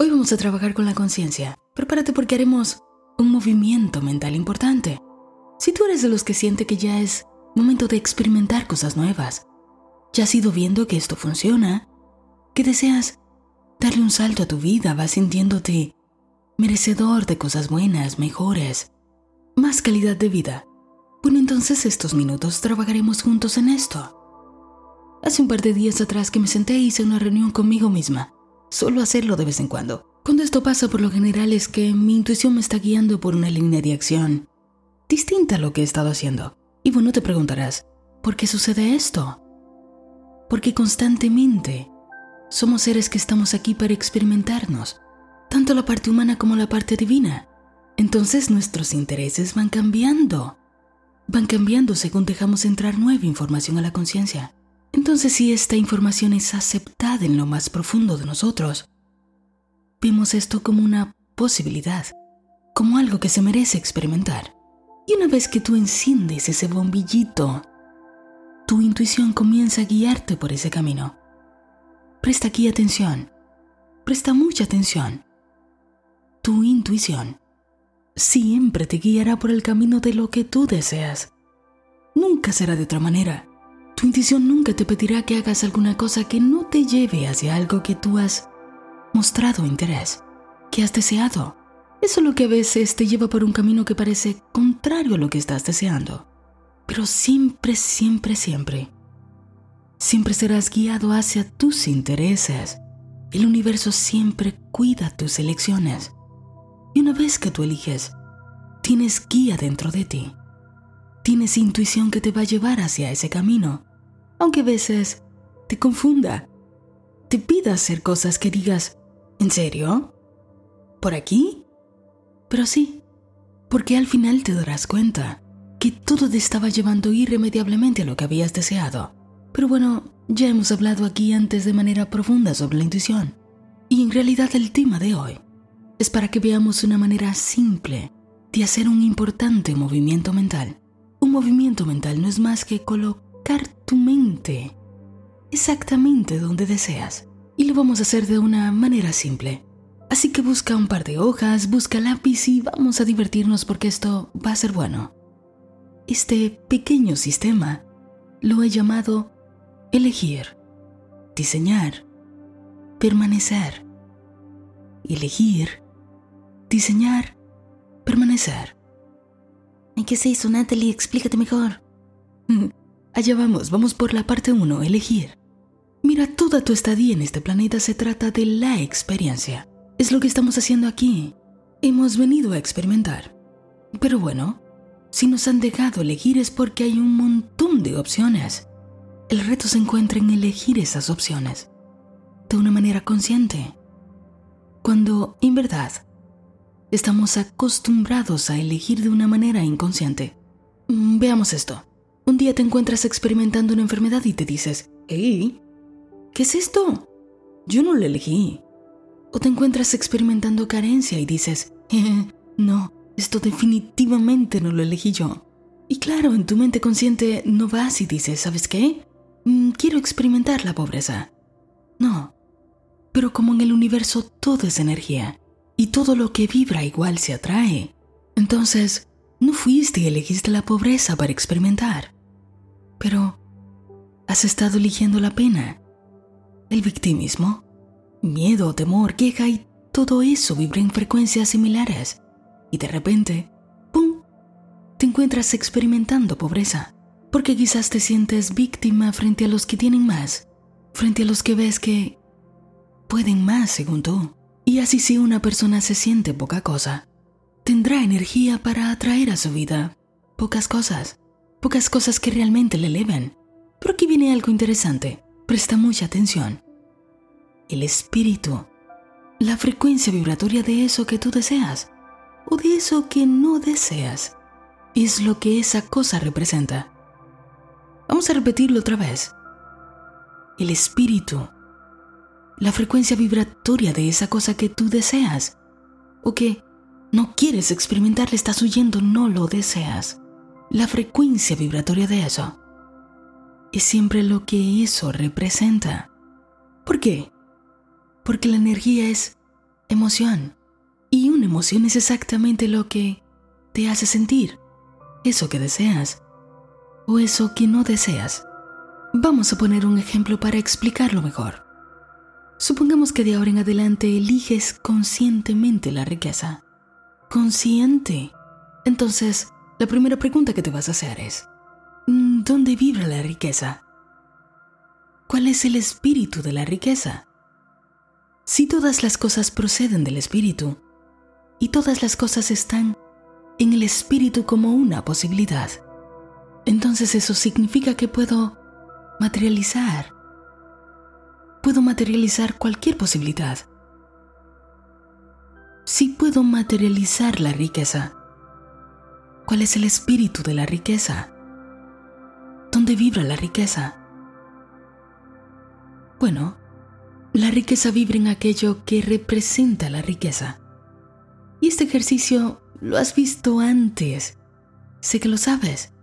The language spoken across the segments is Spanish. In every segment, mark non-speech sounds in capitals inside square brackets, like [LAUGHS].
Hoy vamos a trabajar con la conciencia. Prepárate porque haremos un movimiento mental importante. Si tú eres de los que siente que ya es momento de experimentar cosas nuevas, ya has ido viendo que esto funciona, que deseas darle un salto a tu vida, vas sintiéndote merecedor de cosas buenas, mejores, más calidad de vida. Bueno, entonces estos minutos trabajaremos juntos en esto. Hace un par de días atrás que me senté e hice una reunión conmigo misma. Solo hacerlo de vez en cuando. Cuando esto pasa por lo general es que mi intuición me está guiando por una línea de acción distinta a lo que he estado haciendo. Y bueno, te preguntarás, ¿por qué sucede esto? Porque constantemente somos seres que estamos aquí para experimentarnos, tanto la parte humana como la parte divina. Entonces nuestros intereses van cambiando. Van cambiando según dejamos entrar nueva información a la conciencia. Entonces si esta información es aceptada en lo más profundo de nosotros, vemos esto como una posibilidad, como algo que se merece experimentar. Y una vez que tú enciendes ese bombillito, tu intuición comienza a guiarte por ese camino. Presta aquí atención, presta mucha atención. Tu intuición siempre te guiará por el camino de lo que tú deseas. Nunca será de otra manera. Tu intuición nunca te pedirá que hagas alguna cosa que no te lleve hacia algo que tú has mostrado interés, que has deseado. Eso es lo que a veces te lleva por un camino que parece contrario a lo que estás deseando. Pero siempre, siempre, siempre, siempre serás guiado hacia tus intereses. El universo siempre cuida tus elecciones. Y una vez que tú eliges, tienes guía dentro de ti. Tienes intuición que te va a llevar hacia ese camino, aunque a veces te confunda, te pida hacer cosas que digas, ¿en serio? ¿Por aquí? Pero sí, porque al final te darás cuenta que todo te estaba llevando irremediablemente a lo que habías deseado. Pero bueno, ya hemos hablado aquí antes de manera profunda sobre la intuición. Y en realidad el tema de hoy es para que veamos una manera simple de hacer un importante movimiento mental. Un movimiento mental no es más que colocar tu mente exactamente donde deseas. Y lo vamos a hacer de una manera simple. Así que busca un par de hojas, busca lápiz y vamos a divertirnos porque esto va a ser bueno. Este pequeño sistema lo he llamado elegir, diseñar, permanecer. Elegir, diseñar, permanecer. ¿En qué se hizo, Natalie? Explícate mejor. [LAUGHS] Allá vamos, vamos por la parte 1, elegir. Mira, toda tu estadía en este planeta se trata de la experiencia. Es lo que estamos haciendo aquí. Hemos venido a experimentar. Pero bueno, si nos han dejado elegir es porque hay un montón de opciones. El reto se encuentra en elegir esas opciones de una manera consciente. Cuando, en verdad, estamos acostumbrados a elegir de una manera inconsciente. Mm, veamos esto. Un día te encuentras experimentando una enfermedad y te dices, hey, ¿qué es esto? Yo no lo elegí. O te encuentras experimentando carencia y dices, eh, no, esto definitivamente no lo elegí yo. Y claro, en tu mente consciente no vas y dices, ¿sabes qué? Mm, quiero experimentar la pobreza. No. Pero como en el universo todo es energía y todo lo que vibra igual se atrae, entonces no fuiste y elegiste la pobreza para experimentar. Pero has estado eligiendo la pena, el victimismo, Miedo, temor, queja y todo eso vibra en frecuencias similares. Y de repente, ¡pum!, te encuentras experimentando pobreza. Porque quizás te sientes víctima frente a los que tienen más, frente a los que ves que pueden más según tú. Y así si una persona se siente poca cosa, tendrá energía para atraer a su vida pocas cosas, pocas cosas que realmente le eleven. Pero aquí viene algo interesante, presta mucha atención el espíritu, la frecuencia vibratoria de eso que tú deseas o de eso que no deseas, es lo que esa cosa representa. Vamos a repetirlo otra vez. El espíritu, la frecuencia vibratoria de esa cosa que tú deseas o que no quieres experimentar, le estás huyendo, no lo deseas. La frecuencia vibratoria de eso es siempre lo que eso representa. ¿Por qué? porque la energía es emoción. Y una emoción es exactamente lo que te hace sentir, eso que deseas o eso que no deseas. Vamos a poner un ejemplo para explicarlo mejor. Supongamos que de ahora en adelante eliges conscientemente la riqueza. Consciente. Entonces, la primera pregunta que te vas a hacer es, mm, ¿dónde vibra la riqueza? ¿Cuál es el espíritu de la riqueza? Si todas las cosas proceden del espíritu y todas las cosas están en el espíritu como una posibilidad, entonces eso significa que puedo materializar. Puedo materializar cualquier posibilidad. Si puedo materializar la riqueza, ¿cuál es el espíritu de la riqueza? ¿Dónde vibra la riqueza? Bueno, la riqueza vibra en aquello que representa la riqueza. Y este ejercicio lo has visto antes. Sé que lo sabes.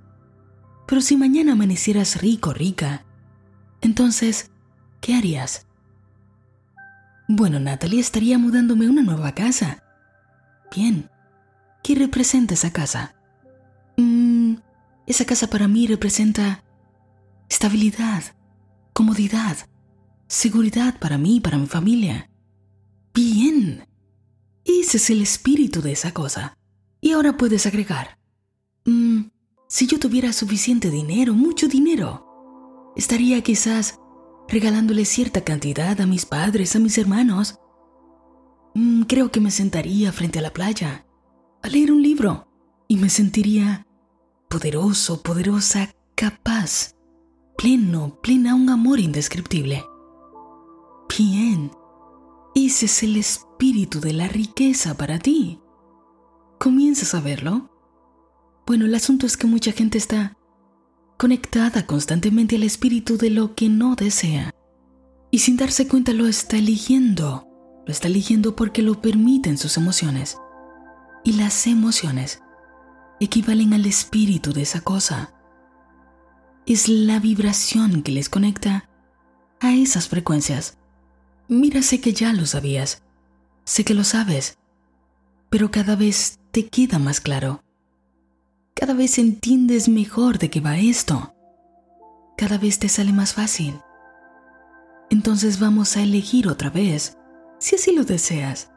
Pero si mañana amanecieras rico, rica, entonces, ¿qué harías? Bueno, Natalie, estaría mudándome a una nueva casa. Bien. ¿Qué representa esa casa? Esa casa para mí representa estabilidad, comodidad, seguridad para mí y para mi familia. Bien. Ese es el espíritu de esa cosa. Y ahora puedes agregar. Mm, si yo tuviera suficiente dinero, mucho dinero, estaría quizás regalándole cierta cantidad a mis padres, a mis hermanos. Mm, creo que me sentaría frente a la playa a leer un libro y me sentiría poderoso, poderosa, capaz, pleno, plena un amor indescriptible. Bien, ese es el espíritu de la riqueza para ti. ¿Comienzas a verlo? Bueno, el asunto es que mucha gente está conectada constantemente al espíritu de lo que no desea. Y sin darse cuenta lo está eligiendo. Lo está eligiendo porque lo permiten sus emociones. Y las emociones equivalen al espíritu de esa cosa. Es la vibración que les conecta a esas frecuencias. Mira, sé que ya lo sabías, sé que lo sabes, pero cada vez te queda más claro. Cada vez entiendes mejor de qué va esto. Cada vez te sale más fácil. Entonces vamos a elegir otra vez, si así lo deseas.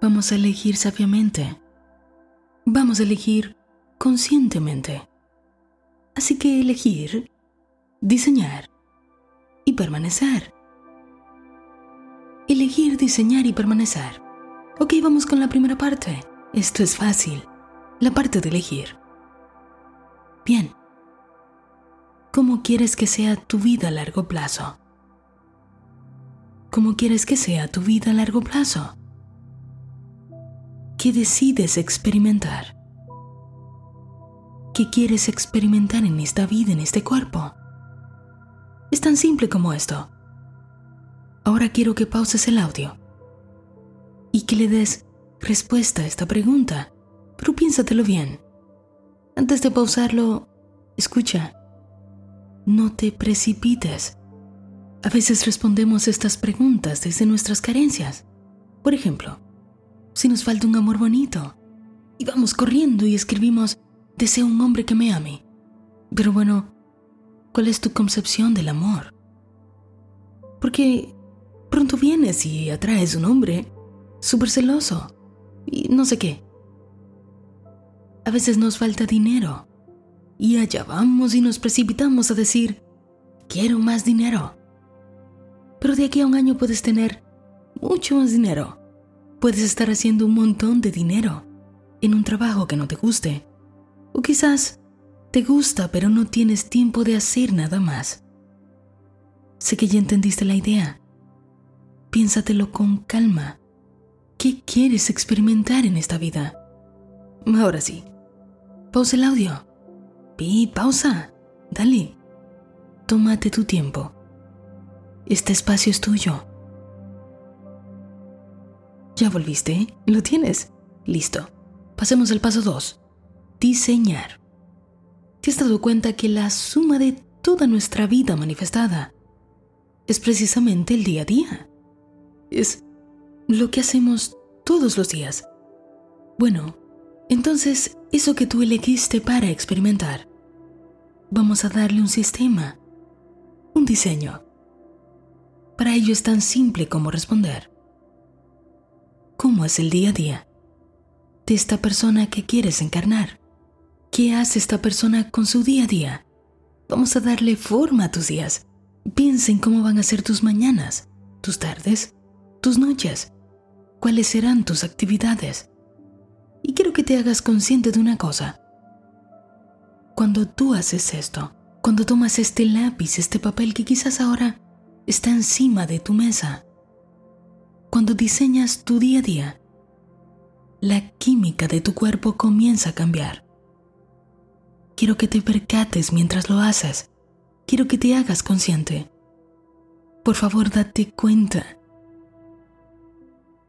Vamos a elegir sabiamente. Vamos a elegir conscientemente. Así que elegir, diseñar y permanecer. Elegir, diseñar y permanecer. Ok, vamos con la primera parte. Esto es fácil. La parte de elegir. Bien. ¿Cómo quieres que sea tu vida a largo plazo? ¿Cómo quieres que sea tu vida a largo plazo? ¿Qué decides experimentar? ¿Qué quieres experimentar en esta vida, en este cuerpo? Es tan simple como esto. Ahora quiero que pauses el audio y que le des respuesta a esta pregunta, pero piénsatelo bien. Antes de pausarlo, escucha. No te precipites. A veces respondemos estas preguntas desde nuestras carencias. Por ejemplo, si nos falta un amor bonito, y vamos corriendo y escribimos, deseo un hombre que me ame. Pero bueno, ¿cuál es tu concepción del amor? Porque Pronto vienes y atraes un hombre súper celoso y no sé qué. A veces nos falta dinero y allá vamos y nos precipitamos a decir, quiero más dinero. Pero de aquí a un año puedes tener mucho más dinero. Puedes estar haciendo un montón de dinero en un trabajo que no te guste. O quizás te gusta pero no tienes tiempo de hacer nada más. Sé que ya entendiste la idea. Piénsatelo con calma. ¿Qué quieres experimentar en esta vida? Ahora sí. Pausa el audio. Pi, pausa. Dale. Tómate tu tiempo. Este espacio es tuyo. ¿Ya volviste? ¿Lo tienes? Listo. Pasemos al paso 2. Diseñar. ¿Te has dado cuenta que la suma de toda nuestra vida manifestada es precisamente el día a día? es lo que hacemos todos los días. Bueno, entonces eso que tú elegiste para experimentar, vamos a darle un sistema, un diseño. Para ello es tan simple como responder. ¿Cómo es el día a día de esta persona que quieres encarnar? ¿Qué hace esta persona con su día a día? Vamos a darle forma a tus días. Piensa en cómo van a ser tus mañanas, tus tardes, tus noches. ¿Cuáles serán tus actividades? Y quiero que te hagas consciente de una cosa. Cuando tú haces esto, cuando tomas este lápiz, este papel que quizás ahora está encima de tu mesa, cuando diseñas tu día a día, la química de tu cuerpo comienza a cambiar. Quiero que te percates mientras lo haces. Quiero que te hagas consciente. Por favor, date cuenta.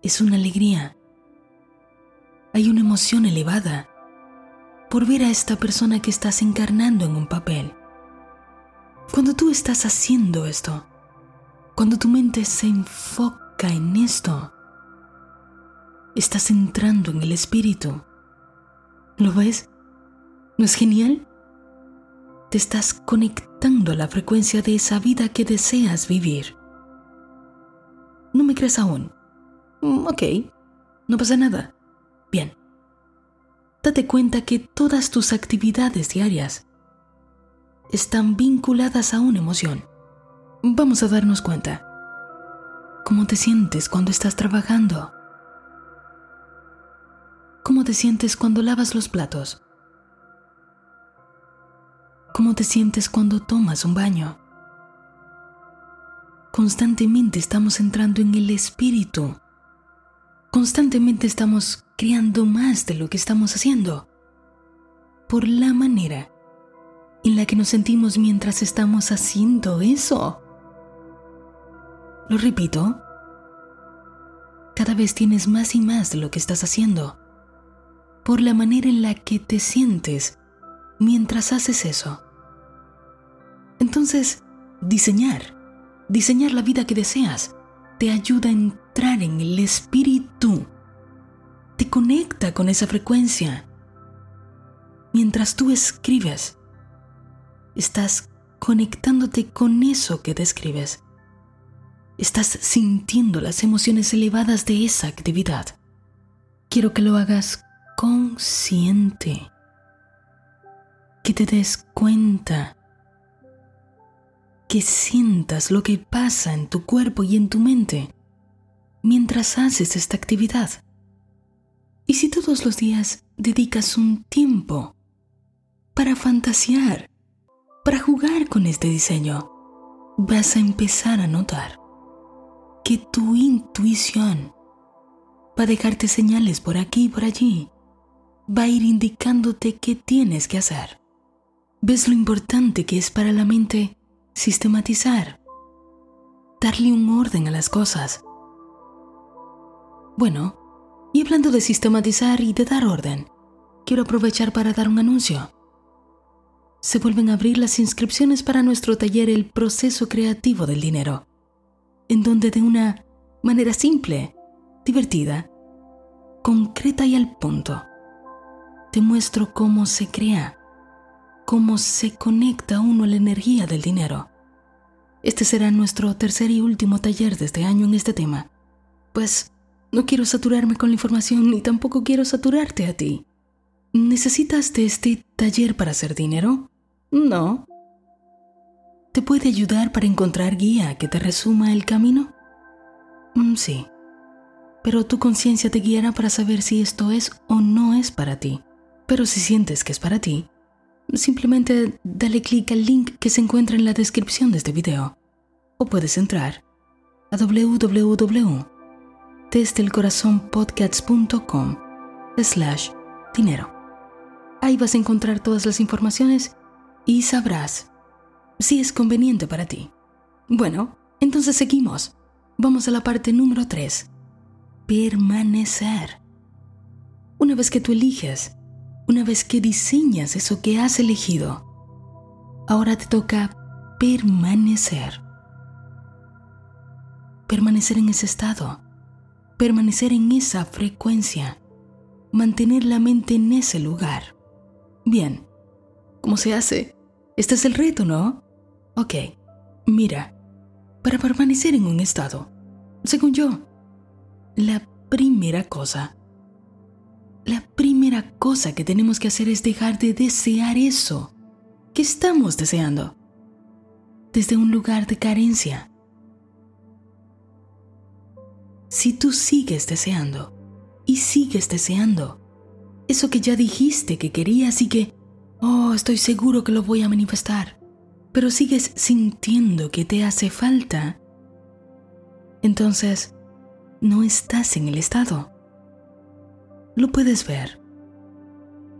Es una alegría. Hay una emoción elevada por ver a esta persona que estás encarnando en un papel. Cuando tú estás haciendo esto, cuando tu mente se enfoca en esto, estás entrando en el espíritu. ¿Lo ves? ¿No es genial? Te estás conectando a la frecuencia de esa vida que deseas vivir. ¿No me crees aún? Mm, ok, no pasa nada. Bien. Date cuenta que todas tus actividades diarias están vinculadas a una emoción. Vamos a darnos cuenta. ¿Cómo te sientes cuando estás trabajando? ¿Cómo te sientes cuando lavas los platos? ¿Cómo te sientes cuando tomas un baño? Constantemente estamos entrando en el espíritu. Constantemente estamos creando más de lo que estamos haciendo. Por la manera en la que nos sentimos mientras estamos haciendo eso. Lo repito. Cada vez tienes más y más de lo que estás haciendo. Por la manera en la que te sientes mientras haces eso. Entonces, diseñar, diseñar la vida que deseas, te ayuda a entrar en el espíritu, te conecta con esa frecuencia. Mientras tú escribes, estás conectándote con eso que describes. Estás sintiendo las emociones elevadas de esa actividad. Quiero que lo hagas consciente que te des cuenta, que sientas lo que pasa en tu cuerpo y en tu mente mientras haces esta actividad. Y si todos los días dedicas un tiempo para fantasear, para jugar con este diseño, vas a empezar a notar que tu intuición va a dejarte señales por aquí y por allí, va a ir indicándote qué tienes que hacer. ¿Ves lo importante que es para la mente sistematizar? Darle un orden a las cosas. Bueno, y hablando de sistematizar y de dar orden, quiero aprovechar para dar un anuncio. Se vuelven a abrir las inscripciones para nuestro taller El proceso creativo del dinero, en donde de una manera simple, divertida, concreta y al punto, te muestro cómo se crea cómo se conecta uno a la energía del dinero. Este será nuestro tercer y último taller de este año en este tema, pues no quiero saturarme con la información ni tampoco quiero saturarte a ti. ¿Necesitas este taller para hacer dinero? No. ¿Te puede ayudar para encontrar guía que te resuma el camino? Mm, sí. Pero tu conciencia te guiará para saber si esto es o no es para ti. Pero si sientes que es para ti, simplemente dale clic al link que se encuentra en la descripción de este video. O puedes entrar a www.desdelcorazonpodcasts.com slash dinero. Ahí vas a encontrar todas las informaciones y sabrás si es conveniente para ti. Bueno, entonces seguimos. Vamos a la parte número 3. Permanecer. Una vez que tú eliges una vez que diseñas eso que has elegido, ahora te toca permanecer. Permanecer en ese estado. permanecer en esa frecuencia, mantener la mente en ese lugar. Bien, ¿cómo se hace? Este es el reto, ¿no? Ok, mira, para permanecer en un estado, según yo, la primera cosa, la primera cosa que tenemos que hacer es dejar de desear eso que estamos deseando desde un lugar de carencia. Si tú sigues deseando y sigues deseando eso que ya dijiste que querías y que, oh, estoy seguro que lo voy a manifestar, pero sigues sintiendo que te hace falta, entonces no estás en el estado. Lo puedes ver.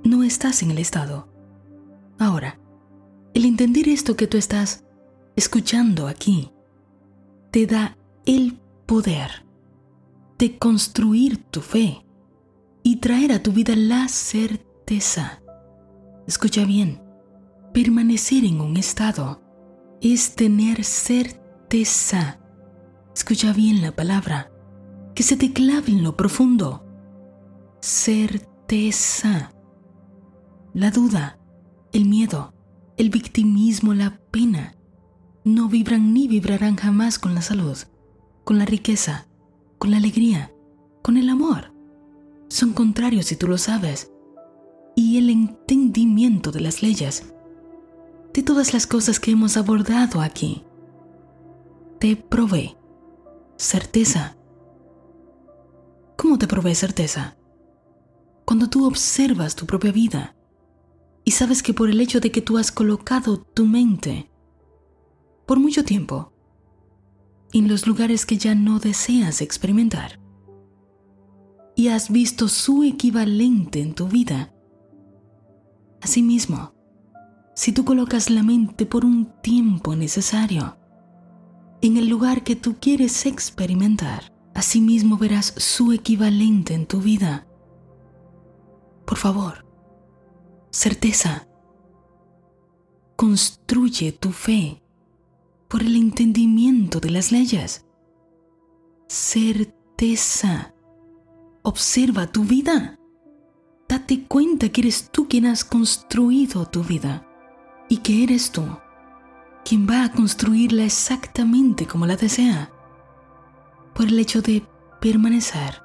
No estás en el estado. Ahora, el entender esto que tú estás escuchando aquí te da el poder de construir tu fe y traer a tu vida la certeza. Escucha bien, permanecer en un estado es tener certeza. Escucha bien la palabra, que se te clave en lo profundo. Certeza. La duda, el miedo, el victimismo, la pena, no vibran ni vibrarán jamás con la salud, con la riqueza, con la alegría, con el amor. Son contrarios si tú lo sabes. Y el entendimiento de las leyes, de todas las cosas que hemos abordado aquí, te provee certeza. ¿Cómo te provee certeza? Cuando tú observas tu propia vida y sabes que por el hecho de que tú has colocado tu mente por mucho tiempo en los lugares que ya no deseas experimentar y has visto su equivalente en tu vida. Asimismo, si tú colocas la mente por un tiempo necesario en el lugar que tú quieres experimentar, asimismo verás su equivalente en tu vida. Por favor, certeza. Construye tu fe por el entendimiento de las leyes. Certeza. Observa tu vida. Date cuenta que eres tú quien has construido tu vida y que eres tú quien va a construirla exactamente como la desea. Por el hecho de permanecer,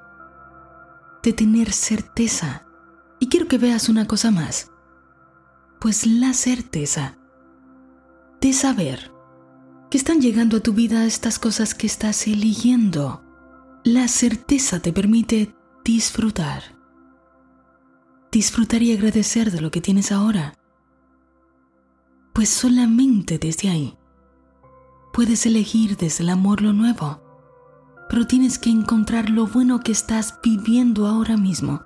de tener certeza. Y quiero que veas una cosa más, pues la certeza de saber que están llegando a tu vida estas cosas que estás eligiendo. La certeza te permite disfrutar. Disfrutar y agradecer de lo que tienes ahora. Pues solamente desde ahí puedes elegir desde el amor lo nuevo. Pero tienes que encontrar lo bueno que estás viviendo ahora mismo.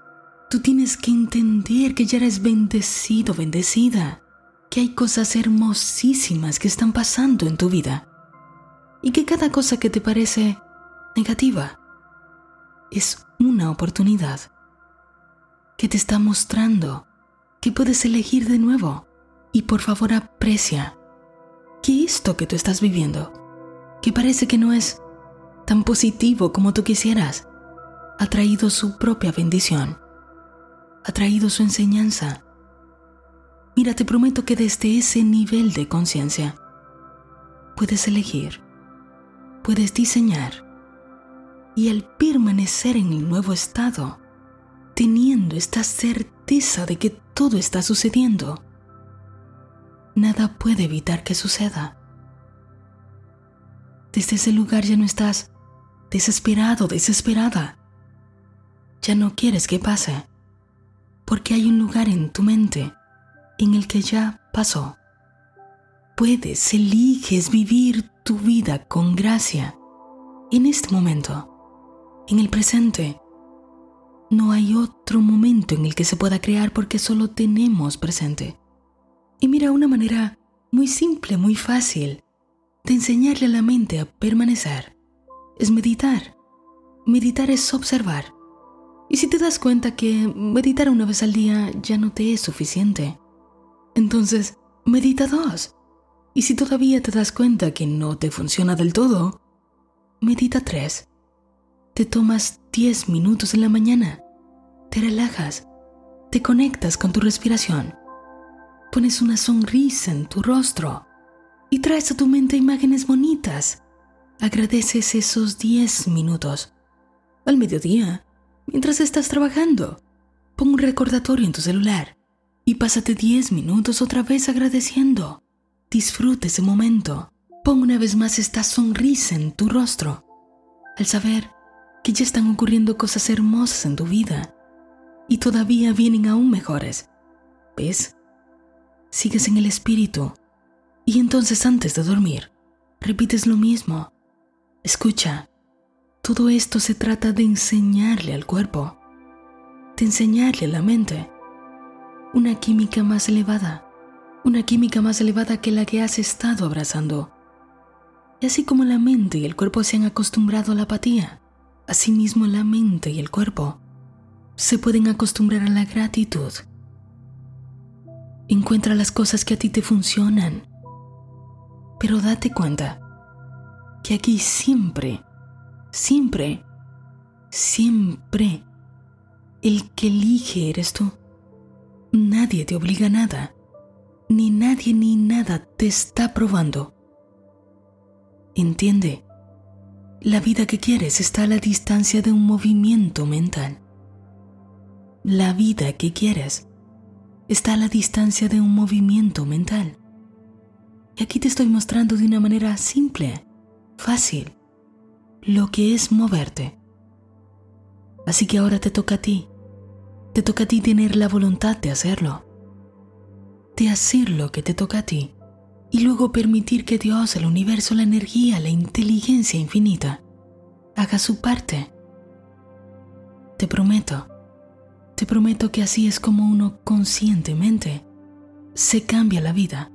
Tú tienes que entender que ya eres bendecido, bendecida que hay cosas hermosísimas que están pasando en tu vida y que cada cosa que te parece negativa es una oportunidad que te está mostrando que puedes elegir de nuevo y por favor aprecia. Que esto que tú estás viviendo, que parece que no es tan positivo como tú quisieras, ha traído su propia bendición, ha traído su enseñanza, Mira, te prometo que desde ese nivel de conciencia puedes elegir, puedes diseñar y al permanecer en el nuevo estado, teniendo esta certeza de que todo está sucediendo, nada puede evitar que suceda. Desde ese lugar ya no estás desesperado, desesperada. Ya no quieres que pase, porque hay un lugar en tu mente en el que ya pasó. Puedes, eliges vivir tu vida con gracia en este momento, en el presente. No hay otro momento en el que se pueda crear porque solo tenemos presente. Y mira, una manera muy simple, muy fácil de enseñarle a la mente a permanecer es meditar. Meditar es observar. Y si te das cuenta que meditar una vez al día ya no te es suficiente, entonces, medita dos. Y si todavía te das cuenta que no te funciona del todo, medita tres. Te tomas 10 minutos en la mañana. Te relajas, te conectas con tu respiración, pones una sonrisa en tu rostro y traes a tu mente imágenes bonitas. Agradeces esos 10 minutos. Al mediodía, mientras estás trabajando, pon un recordatorio en tu celular y pásate 10 minutos otra vez agradeciendo. Disfruta ese momento. Pon una vez más esta sonrisa en tu rostro al saber que ya están ocurriendo cosas hermosas en tu vida y todavía vienen aún mejores. ¿Ves? Sigues en el espíritu y entonces antes de dormir repites lo mismo. Escucha, todo esto se trata de enseñarle al cuerpo, de enseñarle a la mente una química más elevada, una química más elevada que la que has estado abrazando. Y así como la mente y el cuerpo se han acostumbrado a la apatía, asimismo la mente y el cuerpo se pueden acostumbrar a la gratitud. Encuentra las cosas que a ti te funcionan, pero date cuenta que aquí siempre, siempre, siempre, el que elige eres tú. Nadie te obliga a nada, ni nadie ni nada te está probando. Entiende, la vida que quieres está a la distancia de un movimiento mental. La vida que quieres está a la distancia de un movimiento mental. Y aquí te estoy mostrando de una manera simple, fácil, lo que es moverte. Así que ahora te toca a ti te toca a ti tener la voluntad de hacerlo, de hacer lo que te toca a ti y luego permitir que Dios, el universo, la energía, la inteligencia infinita haga su parte. Te prometo, te prometo que así es como uno conscientemente se cambia la vida